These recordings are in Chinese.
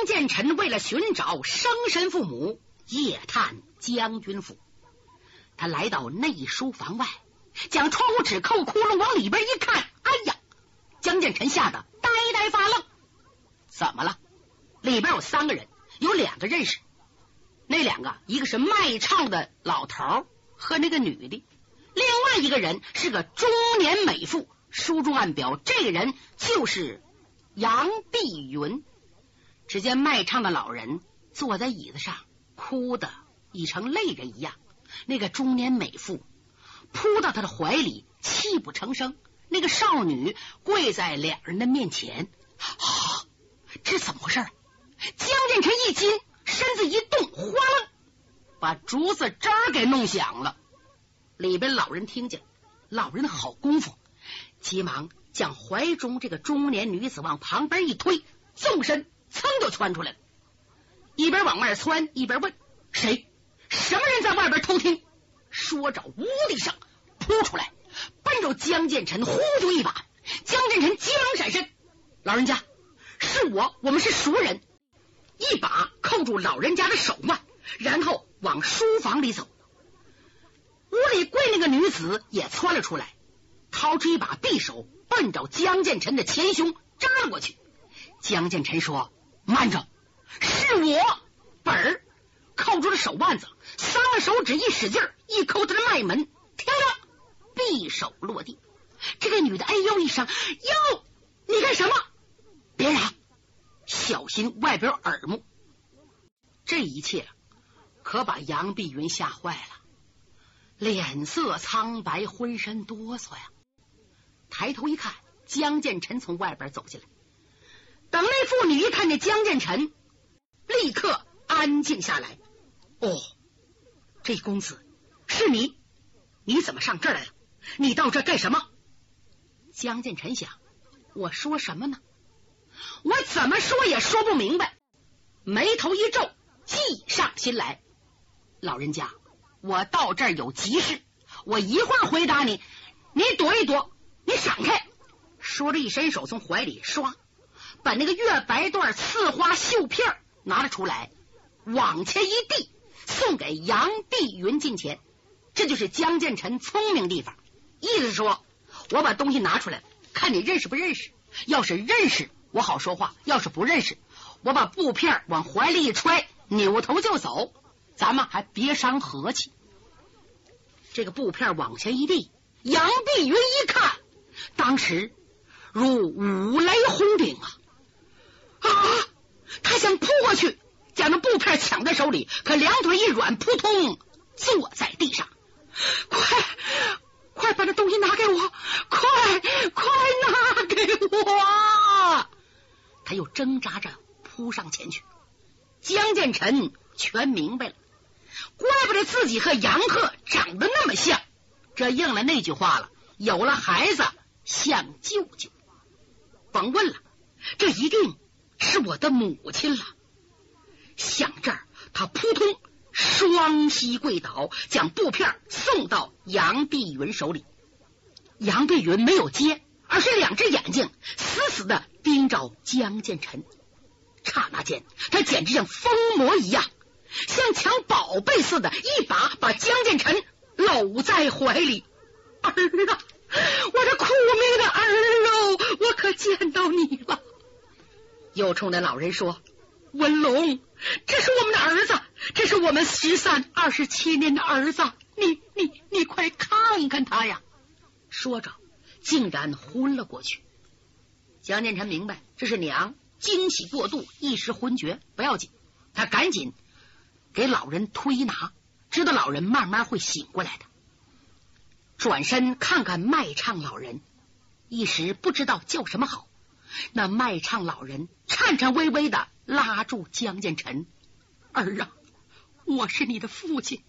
江建臣为了寻找生身父母，夜探将军府。他来到内书房外，将窗户纸扣窟窿，往里边一看，哎呀！江建臣吓得呆呆发愣。怎么了？里边有三个人，有两个认识。那两个，一个是卖唱的老头和那个女的，另外一个人是个中年美妇。书中暗表，这个人就是杨碧云。只见卖唱的老人坐在椅子上，哭的已成泪人一样。那个中年美妇扑到他的怀里，泣不成声。那个少女跪在两人的面前，啊，这怎么回事？江建成一惊，身子一动，哗楞，把竹子渣给弄响了。里边老人听见，老人的好功夫，急忙将怀中这个中年女子往旁边一推，纵身噌就窜出来了。一边往外窜，一边问：“谁？什么人在外边偷听？”说着，呜的一声扑出来，奔着江建成，呼就一把。江建成急忙闪身，老人家是我，我们是熟人。一把扣住老人家的手腕，然后往书房里走。屋里跪那个女子也窜了出来，掏出一把匕首，奔着江建成的前胸扎了过去。江建成说：“慢着，是我。”本儿扣住了手腕子，三个手指一使劲，一抠他的脉门，听着，匕首落地。这个女的哎呦一声：“哟，你干什么？别嚷！”小心外边有耳目，这一切可把杨碧云吓坏了，脸色苍白，浑身哆嗦呀。抬头一看，江建成从外边走进来。等那妇女一看见江建成，立刻安静下来。哦，这公子是你？你怎么上这儿来了？你到这干什么？江建成想，我说什么呢？我怎么说也说不明白，眉头一皱，计上心来。老人家，我到这儿有急事，我一会儿回答你，你躲一躲，你闪开。说着，一伸手从怀里唰，把那个月白缎刺花绣片拿了出来，往前一递，送给杨碧云近前。这就是江建成聪明地方，意思说，我把东西拿出来，看你认识不认识。要是认识。我好说话，要是不认识，我把布片往怀里一揣，扭头就走，咱们还别伤和气。这个布片往前一递，杨碧云一看，当时如五雷轰顶啊！啊！他想扑过去，将那布片抢在手里，可两腿一软，扑通坐在地上。快，快把这东西拿给我！快，快拿给我！他又挣扎着扑上前去，江建成全明白了，怪不得自己和杨鹤长得那么像，这应了那句话了：有了孩子像舅舅。甭问了，这一定是我的母亲了。想这儿，他扑通双膝跪倒，将布片送到杨碧云手里。杨碧云没有接。而是两只眼睛死死的盯着江建成，刹那间，他简直像疯魔一样，像抢宝贝似的，一把把江建成搂在怀里。儿啊，我这苦命的儿哦，我可见到你了。又冲那老人说：“文龙，这是我们的儿子，这是我们十三二十七年的儿子，你你你快看看他呀！”说着。竟然昏了过去。江建臣明白这是娘惊喜过度，一时昏厥，不要紧，他赶紧给老人推拿，知道老人慢慢会醒过来的。转身看看卖唱老人，一时不知道叫什么好。那卖唱老人颤颤巍巍的拉住江建成：“儿啊，我是你的父亲，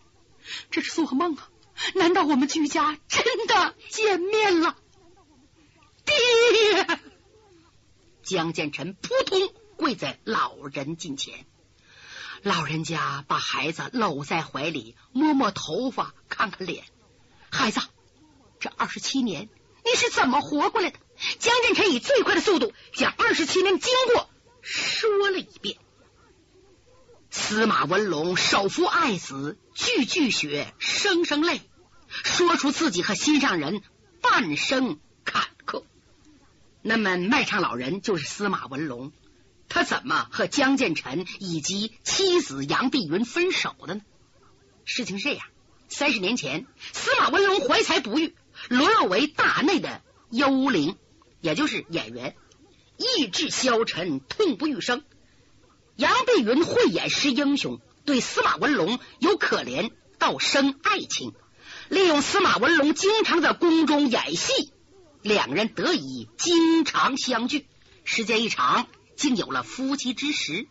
这是做梦啊！难道我们居家真的见面了？”爹！江建成扑通跪在老人近前，老人家把孩子搂在怀里，摸摸头发，看看脸。孩子，这二十七年你是怎么活过来的？江建成以最快的速度将二十七年经过说了一遍。司马文龙手扶爱子，句句血，声声泪，说出自己和心上人半生坎坷。那么卖唱老人就是司马文龙，他怎么和江建成以及妻子杨碧云分手的呢？事情是这样：三十年前，司马文龙怀才不遇，沦落为大内的幽灵，也就是演员，意志消沉，痛不欲生。杨碧云慧眼识英雄，对司马文龙有可怜，到生爱情，利用司马文龙经常在宫中演戏，两人得以经常相聚，时间一长，竟有了夫妻之实。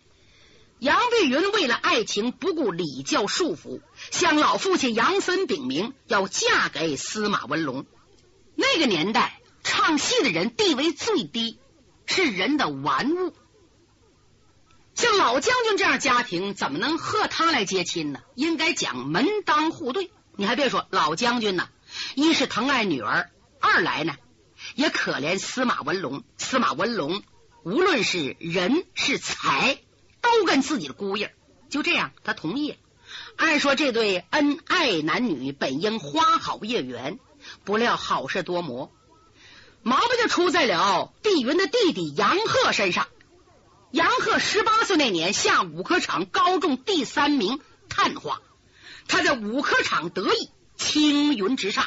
杨碧云为了爱情不顾礼教束缚，向老父亲杨森禀明要嫁给司马文龙。那个年代，唱戏的人地位最低，是人的玩物。像老将军这样家庭，怎么能和他来接亲呢？应该讲门当户对。你还别说，老将军呢，一是疼爱女儿，二来呢也可怜司马文龙。司马文龙无论是人是财，都跟自己的姑爷。就这样，他同意了。按说这对恩爱男女本应花好月圆，不料好事多磨，毛病就出在了碧云的弟弟杨鹤身上。杨鹤十八岁那年下五科场高中第三名，探花。他在五科场得意，青云直上，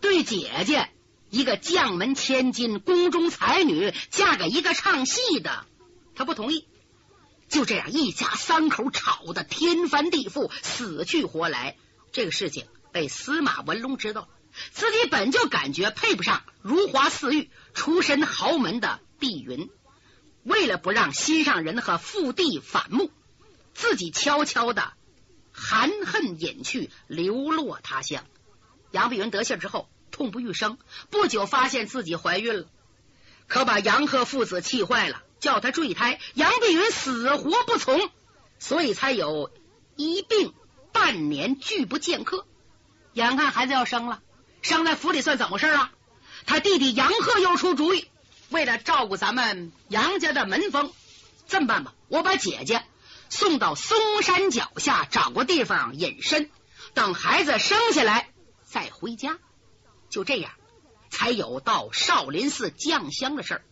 对姐姐一个将门千金、宫中才女嫁给一个唱戏的，他不同意。就这样，一家三口吵得天翻地覆，死去活来。这个事情被司马文龙知道，自己本就感觉配不上如花似玉、出身豪门的碧云。为了不让心上人和父弟反目，自己悄悄的含恨隐去，流落他乡。杨碧云得信之后，痛不欲生。不久，发现自己怀孕了，可把杨贺父子气坏了，叫他坠胎。杨碧云死活不从，所以才有一病半年拒不见客。眼看孩子要生了，生在府里算怎么回事啊？他弟弟杨鹤又出主意。为了照顾咱们杨家的门风，这么办吧，我把姐姐送到嵩山脚下找个地方隐身，等孩子生下来再回家。就这样，才有到少林寺降香的事儿。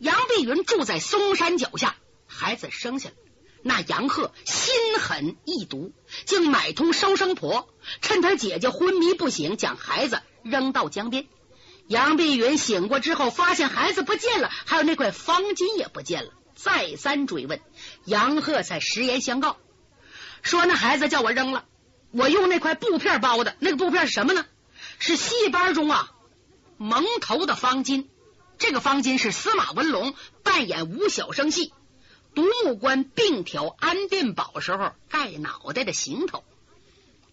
杨碧云住在嵩山脚下，孩子生下来，那杨鹤心狠意毒，竟买通收生婆，趁他姐姐昏迷不醒，将孩子扔到江边。杨碧云醒过之后，发现孩子不见了，还有那块方巾也不见了。再三追问，杨鹤才实言相告，说那孩子叫我扔了，我用那块布片包的。那个布片是什么呢？是戏班中啊蒙头的方巾。这个方巾是司马文龙扮演吴小生戏独木官并挑安殿宝时候盖脑袋的行头，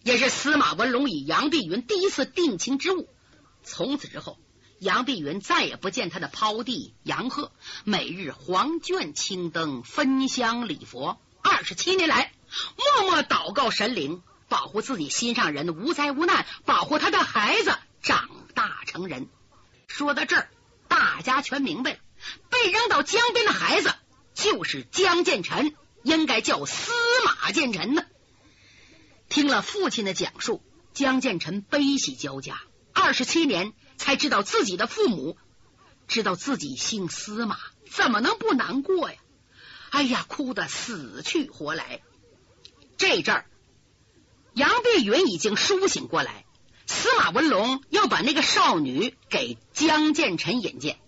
也是司马文龙与杨碧云第一次定情之物。从此之后。杨碧云再也不见他的胞弟杨鹤，每日黄卷青灯，焚香礼佛。二十七年来，默默祷告神灵，保护自己心上人无灾无难，保护他的孩子长大成人。说到这儿，大家全明白了：被扔到江边的孩子就是江建成，应该叫司马建成呢。听了父亲的讲述，江建成悲喜交加。二十七年。才知道自己的父母，知道自己姓司马，怎么能不难过呀？哎呀，哭得死去活来。这阵儿，杨碧云已经苏醒过来，司马文龙要把那个少女给江建臣引荐。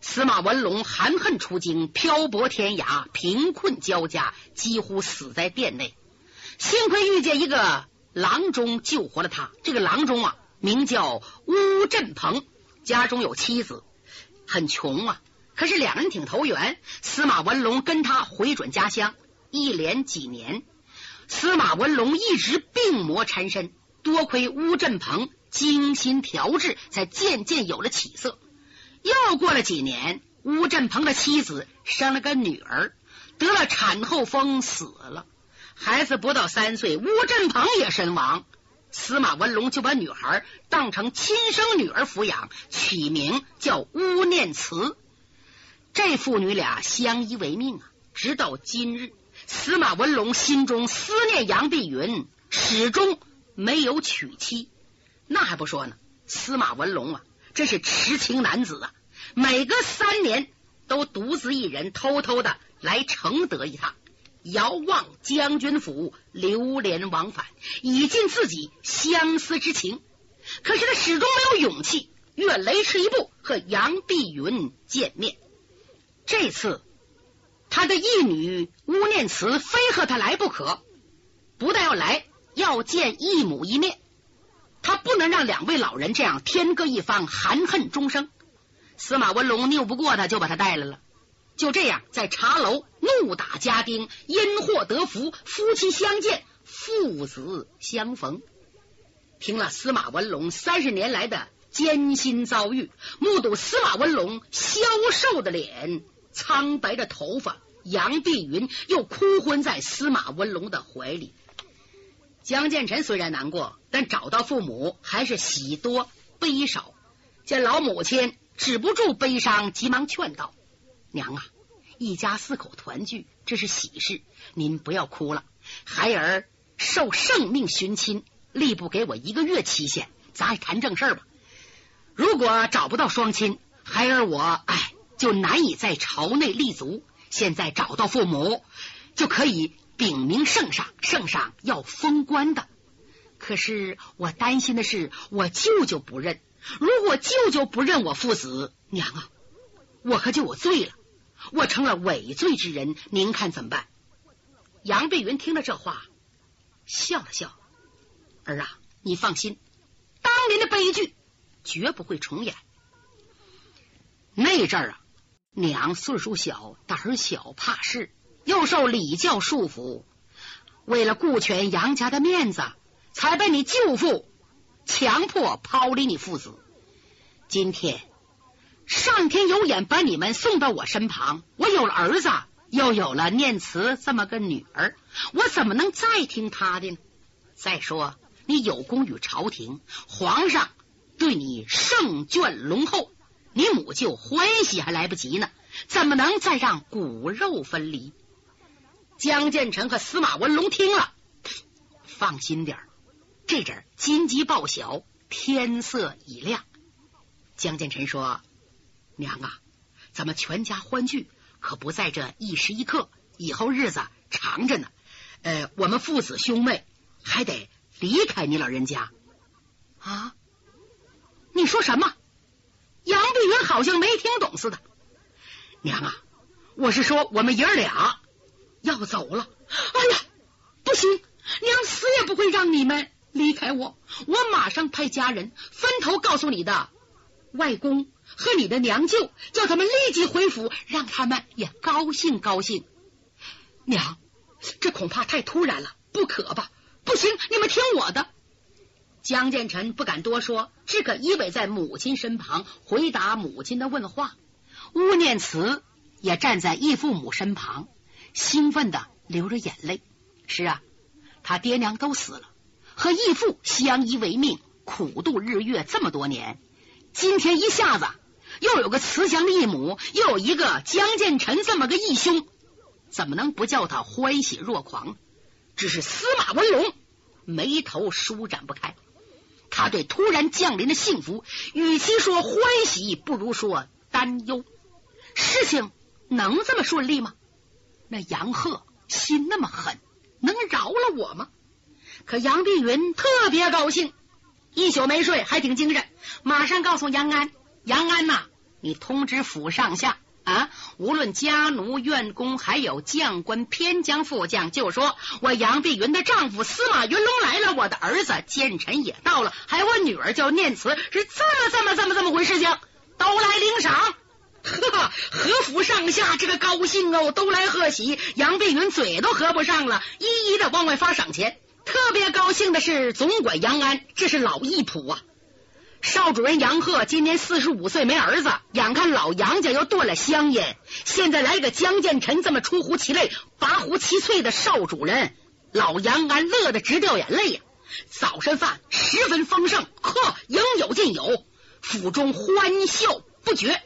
司马文龙含恨出京，漂泊天涯，贫困交加，几乎死在殿内。幸亏遇见一个郎中救活了他。这个郎中啊。名叫乌振鹏，家中有妻子，很穷啊。可是两人挺投缘，司马文龙跟他回转家乡，一连几年，司马文龙一直病魔缠身，多亏乌振鹏精心调制，才渐渐有了起色。又过了几年，乌振鹏的妻子生了个女儿，得了产后风死了，孩子不到三岁，乌振鹏也身亡。司马文龙就把女孩当成亲生女儿抚养，取名叫乌念慈。这父女俩相依为命啊，直到今日，司马文龙心中思念杨碧云，始终没有娶妻。那还不说呢，司马文龙啊，真是痴情男子啊，每隔三年都独自一人偷偷的来承德一趟，遥望将军府，流连往返，以尽自己相思之情。可是他始终没有勇气越雷池一步和杨碧云见面。这次。他的义女乌念慈非和他来不可，不但要来，要见义母一面。他不能让两位老人这样天各一方，含恨终生。司马文龙拗不过他，就把他带来了。就这样，在茶楼怒打家丁，因祸得福，夫妻相见，父子相逢。听了司马文龙三十年来的艰辛遭遇，目睹司马文龙消瘦的脸。苍白的头发，杨碧云又哭昏在司马文龙的怀里。江建成虽然难过，但找到父母还是喜多悲少。见老母亲止不住悲伤，急忙劝道：“娘啊，一家四口团聚，这是喜事，您不要哭了。孩儿受圣命寻亲，吏部给我一个月期限，咱也谈正事吧。如果找不到双亲，孩儿我哎。”就难以在朝内立足。现在找到父母，就可以禀明圣上，圣上要封官的。可是我担心的是，我舅舅不认。如果舅舅不认我父子，娘啊，我可就有罪了，我成了伪罪之人。您看怎么办？杨碧云听了这话，笑了笑：“儿啊，你放心，当年的悲剧绝不会重演。那阵儿啊。”娘岁数小，胆小怕事，又受礼教束缚，为了顾全杨家的面子，才被你舅父强迫抛离你父子。今天上天有眼，把你们送到我身旁，我有了儿子，又有了念慈这么个女儿，我怎么能再听他的呢？再说你有功于朝廷，皇上对你圣眷隆厚。你母舅欢喜还来不及呢，怎么能再让骨肉分离？江建成和司马文龙听了，放心点这阵金鸡报晓，天色已亮。江建成说：“娘啊，咱们全家欢聚，可不在这一时一刻，以后日子长着呢。呃，我们父子兄妹还得离开你老人家啊？你说什么？”杨碧云好像没听懂似的，娘啊，我是说我们爷儿俩要走了。哎呀，不行，娘死也不会让你们离开我。我马上派家人分头告诉你的外公和你的娘舅，叫他们立即回府，让他们也高兴高兴。娘，这恐怕太突然了，不可吧？不行，你们听我的。江建成不敢多说，只可依偎在母亲身旁，回答母亲的问话。乌念慈也站在义父母身旁，兴奋的流着眼泪。是啊，他爹娘都死了，和义父相依为命，苦度日月这么多年，今天一下子又有个慈祥的义母，又有一个江建成这么个义兄，怎么能不叫他欢喜若狂？只是司马文龙眉头舒展不开。他对突然降临的幸福，与其说欢喜，不如说担忧。事情能这么顺利吗？那杨鹤心那么狠，能饶了我吗？可杨碧云特别高兴，一宿没睡，还挺精神。马上告诉杨安，杨安呐，你通知府上下。啊！无论家奴、院工，还有将官、偏将、副将，就说我杨碧云的丈夫司马云龙来了，我的儿子建臣也到了，还有我女儿叫念慈，是这么、这么、这么、这么回事情，都来领赏。呵呵，何府上下这个高兴哦，都来贺喜。杨碧云嘴都合不上了，一一的往外发赏钱。特别高兴的是总管杨安，这是老义仆啊。少主人杨鹤今年四十五岁，没儿子，眼看老杨家又断了香烟，现在来个江建臣这么出乎其类、拔乎其萃的少主人，老杨安乐得直掉眼泪呀！早晨饭十分丰盛，呵，应有尽有，府中欢笑不绝。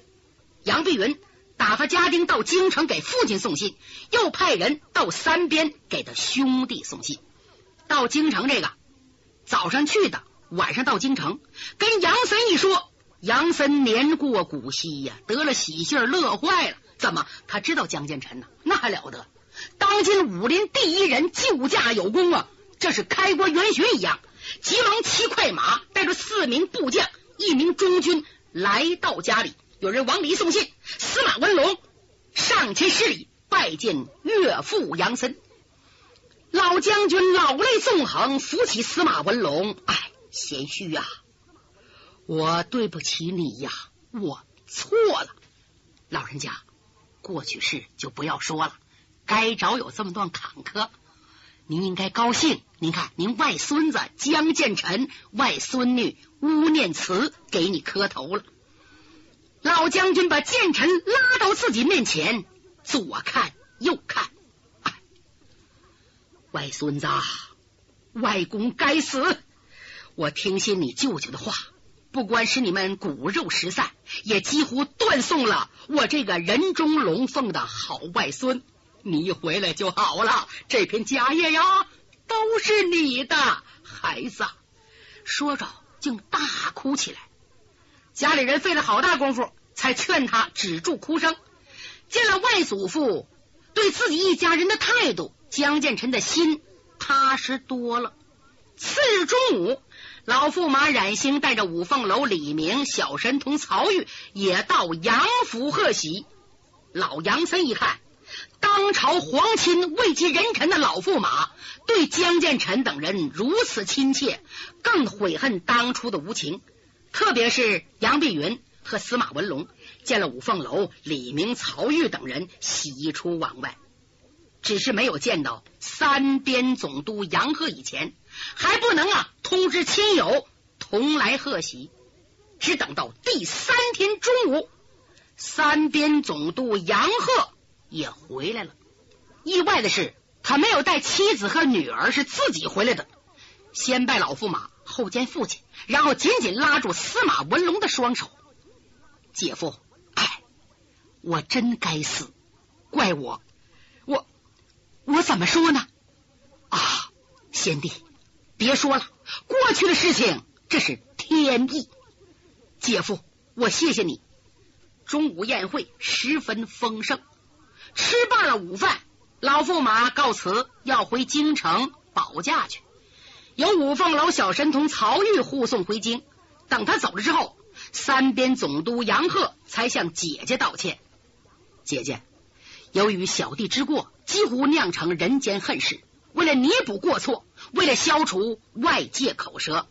杨碧云打发家丁到京城给父亲送信，又派人到三边给他兄弟送信。到京城这个早上去的，晚上到京城，跟杨森一说，杨森年过古稀呀，得了喜信乐坏了。怎么？他知道江建成呢？那还了得！当今武林第一人，救驾有功啊！这是开国元勋一样，急忙骑快马，带着四名部将、一名中军来到家里。有人往里送信，司马文龙上前施礼，拜见岳父杨森。老将军老泪纵横，扶起司马文龙。哎，贤婿呀，我对不起你呀，我错了。老人家，过去事就不要说了。该找有这么段坎坷，您应该高兴。您看，您外孙子江建成，外孙女乌念慈给你磕头了。老将军把剑臣拉到自己面前，左看右看，外孙子，外公该死！我听信你舅舅的话，不光是你们骨肉失散，也几乎断送了我这个人中龙凤的好外孙。你一回来就好了，这片家业呀，都是你的孩子。说着，竟大哭起来。家里人费了好大功夫，才劝他止住哭声。见了外祖父对自己一家人的态度，江建成的心踏实多了。次日中午，老驸马冉兴带着五凤楼李明、小神童曹玉也到杨府贺喜。老杨森一看。当朝皇亲位极人臣的老驸马对江建成等人如此亲切，更悔恨当初的无情。特别是杨碧云和司马文龙见了五凤楼李明、曹玉等人，喜出望外。只是没有见到三边总督杨鹤以前，还不能啊通知亲友同来贺喜。只等到第三天中午，三边总督杨鹤。也回来了。意外的是，他没有带妻子和女儿，是自己回来的。先拜老驸马，后见父亲，然后紧紧拉住司马文龙的双手。姐夫，哎，我真该死，怪我，我我怎么说呢？啊，贤弟，别说了，过去的事情，这是天意。姐夫，我谢谢你。中午宴会十分丰盛。吃罢了午饭，老驸马告辞，要回京城保驾去。由五凤楼小神童曹玉护送回京。等他走了之后，三边总督杨鹤才向姐姐道歉：“姐姐，由于小弟之过，几乎酿成人间恨事。为了弥补过错，为了消除外界口舌，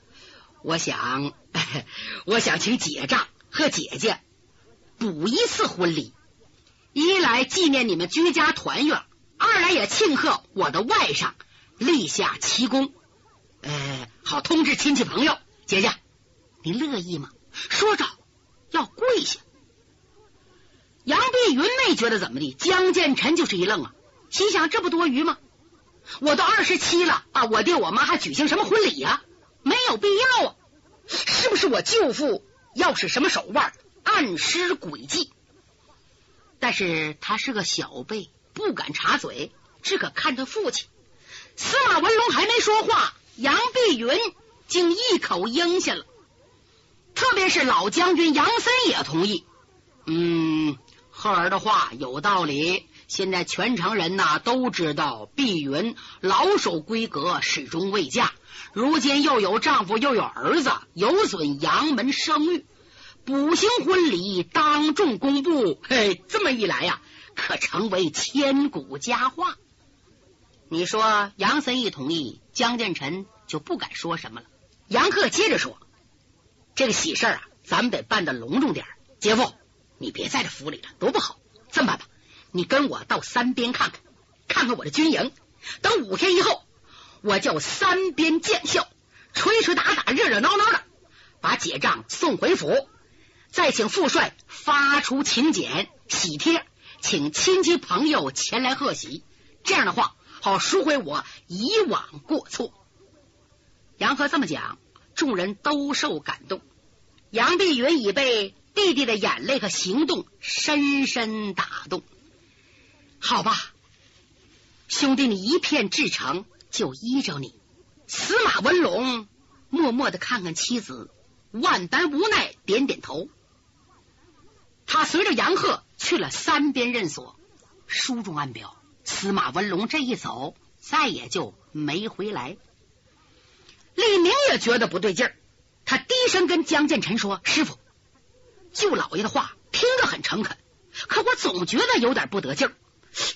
我想，我想请姐丈和姐姐补一次婚礼。”一来纪念你们居家团圆，二来也庆贺我的外甥立下奇功，呃，好通知亲戚朋友。姐姐，您乐意吗？说着要跪下。杨碧云没觉得怎么的，江建臣就是一愣啊，心想这不多余吗？我都二十七了啊，我爹我妈还举行什么婚礼呀？没有必要啊！是不是我舅父要使什么手腕暗施诡计？但是他是个小辈，不敢插嘴，只可看着父亲。司马文龙还没说话，杨碧云竟一口应下了。特别是老将军杨森也同意。嗯，赫儿的话有道理。现在全城人呐都知道，碧云老守闺阁，始终未嫁，如今又有丈夫又有儿子，有损杨门声誉。补行婚礼，当众公布，嘿，这么一来呀，可成为千古佳话。你说杨森一同意，江建成就不敢说什么了。杨克接着说：“这个喜事啊，咱们得办的隆重点。姐夫，你别在这府里了，多不好。这么办吧，你跟我到三边看看，看看我的军营。等五天以后，我叫三边将校吹吹打打，热热闹闹的，把解账送回府。”再请副帅发出请柬、喜帖，请亲戚朋友前来贺喜。这样的话，好赎回我以往过错。杨和这么讲，众人都受感动。杨碧云已被弟弟的眼泪和行动深深打动。好吧，兄弟，你一片至诚，就依着你。司马文龙默默的看看妻子，万般无奈，点点头。他随着杨鹤去了三边任所，书中暗表，司马文龙这一走，再也就没回来。李明也觉得不对劲儿，他低声跟江建臣说：“师傅，舅老爷的话听着很诚恳，可我总觉得有点不得劲儿，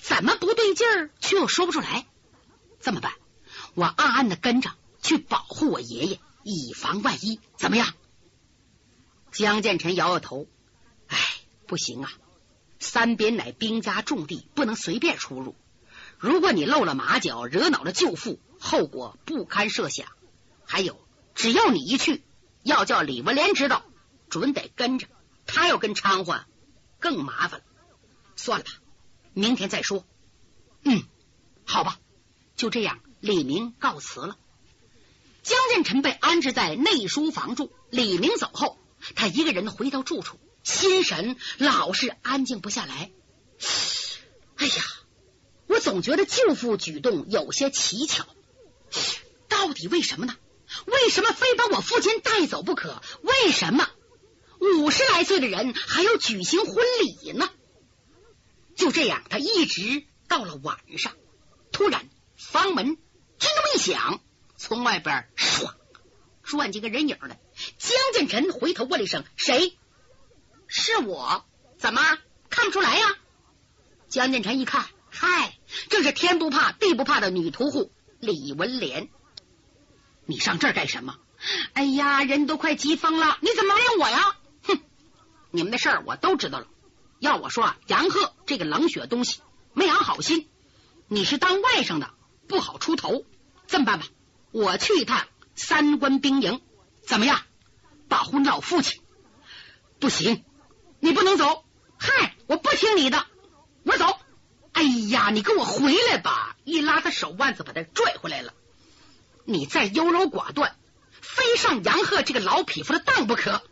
怎么不对劲儿，却又说不出来。这么办？我暗暗的跟着去保护我爷爷，以防万一，怎么样？”江建臣摇摇头：“哎，不行啊！三边乃兵家重地，不能随便出入。如果你露了马脚，惹恼了舅父，后果不堪设想。”还有，只要你一去，要叫李文莲知道，准得跟着。他要跟掺和，更麻烦了。算了吧，明天再说。嗯，好吧，就这样。李明告辞了。江建成被安置在内书房住。李明走后，他一个人回到住处，心神老是安静不下来。哎呀，我总觉得舅父举动有些蹊跷，到底为什么呢？为什么非把我父亲带走不可？为什么五十来岁的人还要举行婚礼呢？就这样，他一直到了晚上，突然房门叮咚一响，从外边唰转进个人影来。江建臣回头问了一声：“谁？”“是我。”“怎么看不出来呀？”江建臣一看，嗨，正是天不怕地不怕的女屠户李文莲。你上这儿干什么？哎呀，人都快急疯了！你怎么埋怨我呀？哼，你们的事儿我都知道了。要我说啊，杨鹤这个冷血东西没安好心，你是当外甥的，不好出头。这么办吧，我去一趟三关兵营，怎么样？保护老父亲？不行，你不能走。嗨，我不听你的，我走。哎呀，你跟我回来吧！一拉他手腕子，把他拽回来了。你再优柔寡断，非上杨鹤这个老匹夫的当不可。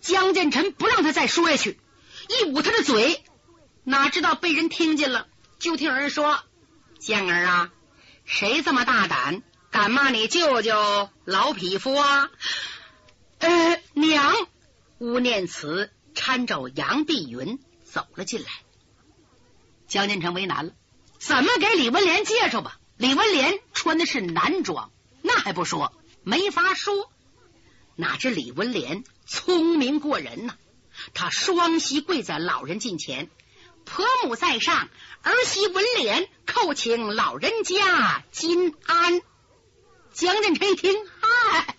江建成不让他再说下去，一捂他的嘴，哪知道被人听见了，就听人说：“建儿啊，谁这么大胆，敢骂你舅舅老匹夫啊？”呃，娘，吴念慈搀着杨碧云走了进来。江建成为难了，怎么给李文莲介绍吧？李文莲穿的是男装。那还不说，没法说。哪知李文莲聪明过人呐？他双膝跪在老人近前，婆母在上，儿媳文莲叩请老人家金安。江振成一听，嗨，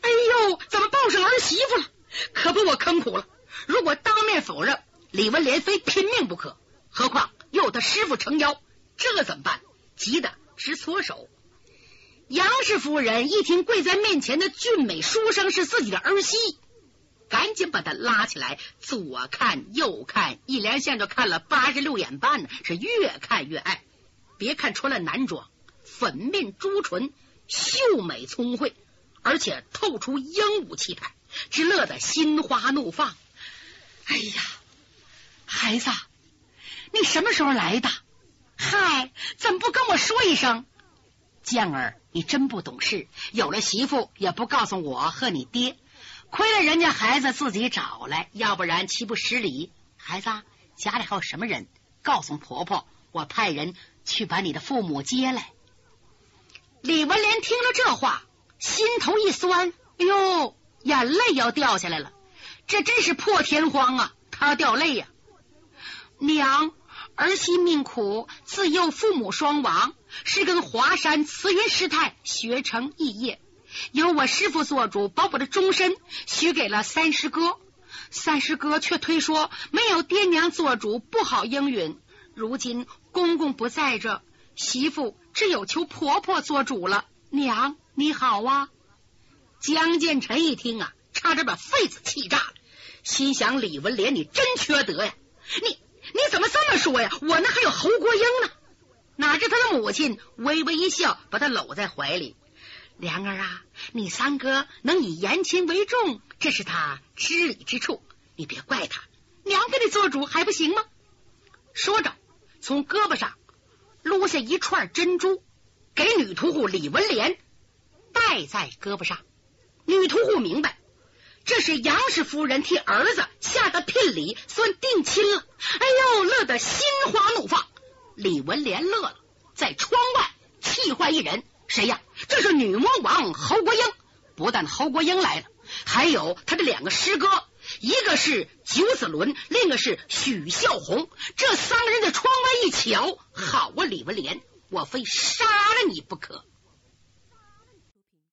哎呦，怎么抱上儿媳妇了？可把我坑苦了。如果当面否认，李文莲非拼命不可。何况又有他师傅撑腰，这怎么办？急得直搓手。杨氏夫人一听跪在面前的俊美书生是自己的儿媳，赶紧把他拉起来，左看右看，一连线就看了八十六眼半呢，是越看越爱。别看穿了男装，粉面朱唇，秀美聪慧，而且透出英武气派，只乐得心花怒放。哎呀，孩子，你什么时候来的？嗨，怎么不跟我说一声？健儿，你真不懂事，有了媳妇也不告诉我和你爹，亏了人家孩子自己找来，要不然岂不失礼？孩子，家里还有什么人？告诉婆婆，我派人去把你的父母接来。李文莲听了这话，心头一酸，哎呦，眼泪要掉下来了，这真是破天荒啊！他掉泪呀，娘。儿媳命苦，自幼父母双亡，是跟华山慈云师太学成异业，由我师傅做主，把我的终身许给了三师哥。三师哥却推说没有爹娘做主不好应允。如今公公不在这，媳妇只有求婆婆做主了。娘你好啊！江建成一听啊，差点把肺子气炸了，心想李文莲你真缺德呀！你。你怎么这么说呀？我那还有侯国英呢？哪知他的母亲微微一笑，把他搂在怀里。莲儿啊，你三哥能以言亲为重，这是他知礼之处。你别怪他，娘给你做主还不行吗？说着，从胳膊上撸下一串珍珠，给女屠户李文莲戴在胳膊上。女屠户明白，这是杨氏夫人替儿子下的聘礼，算定亲了。哎呦，乐得心花怒放。李文莲乐了，在窗外气坏一人，谁呀？这是女魔王侯国英。不但侯国英来了，还有他的两个师哥，一个是九子伦，另一个是许孝红。这三个人在窗外一瞧，好啊，李文莲，我非杀了你不可！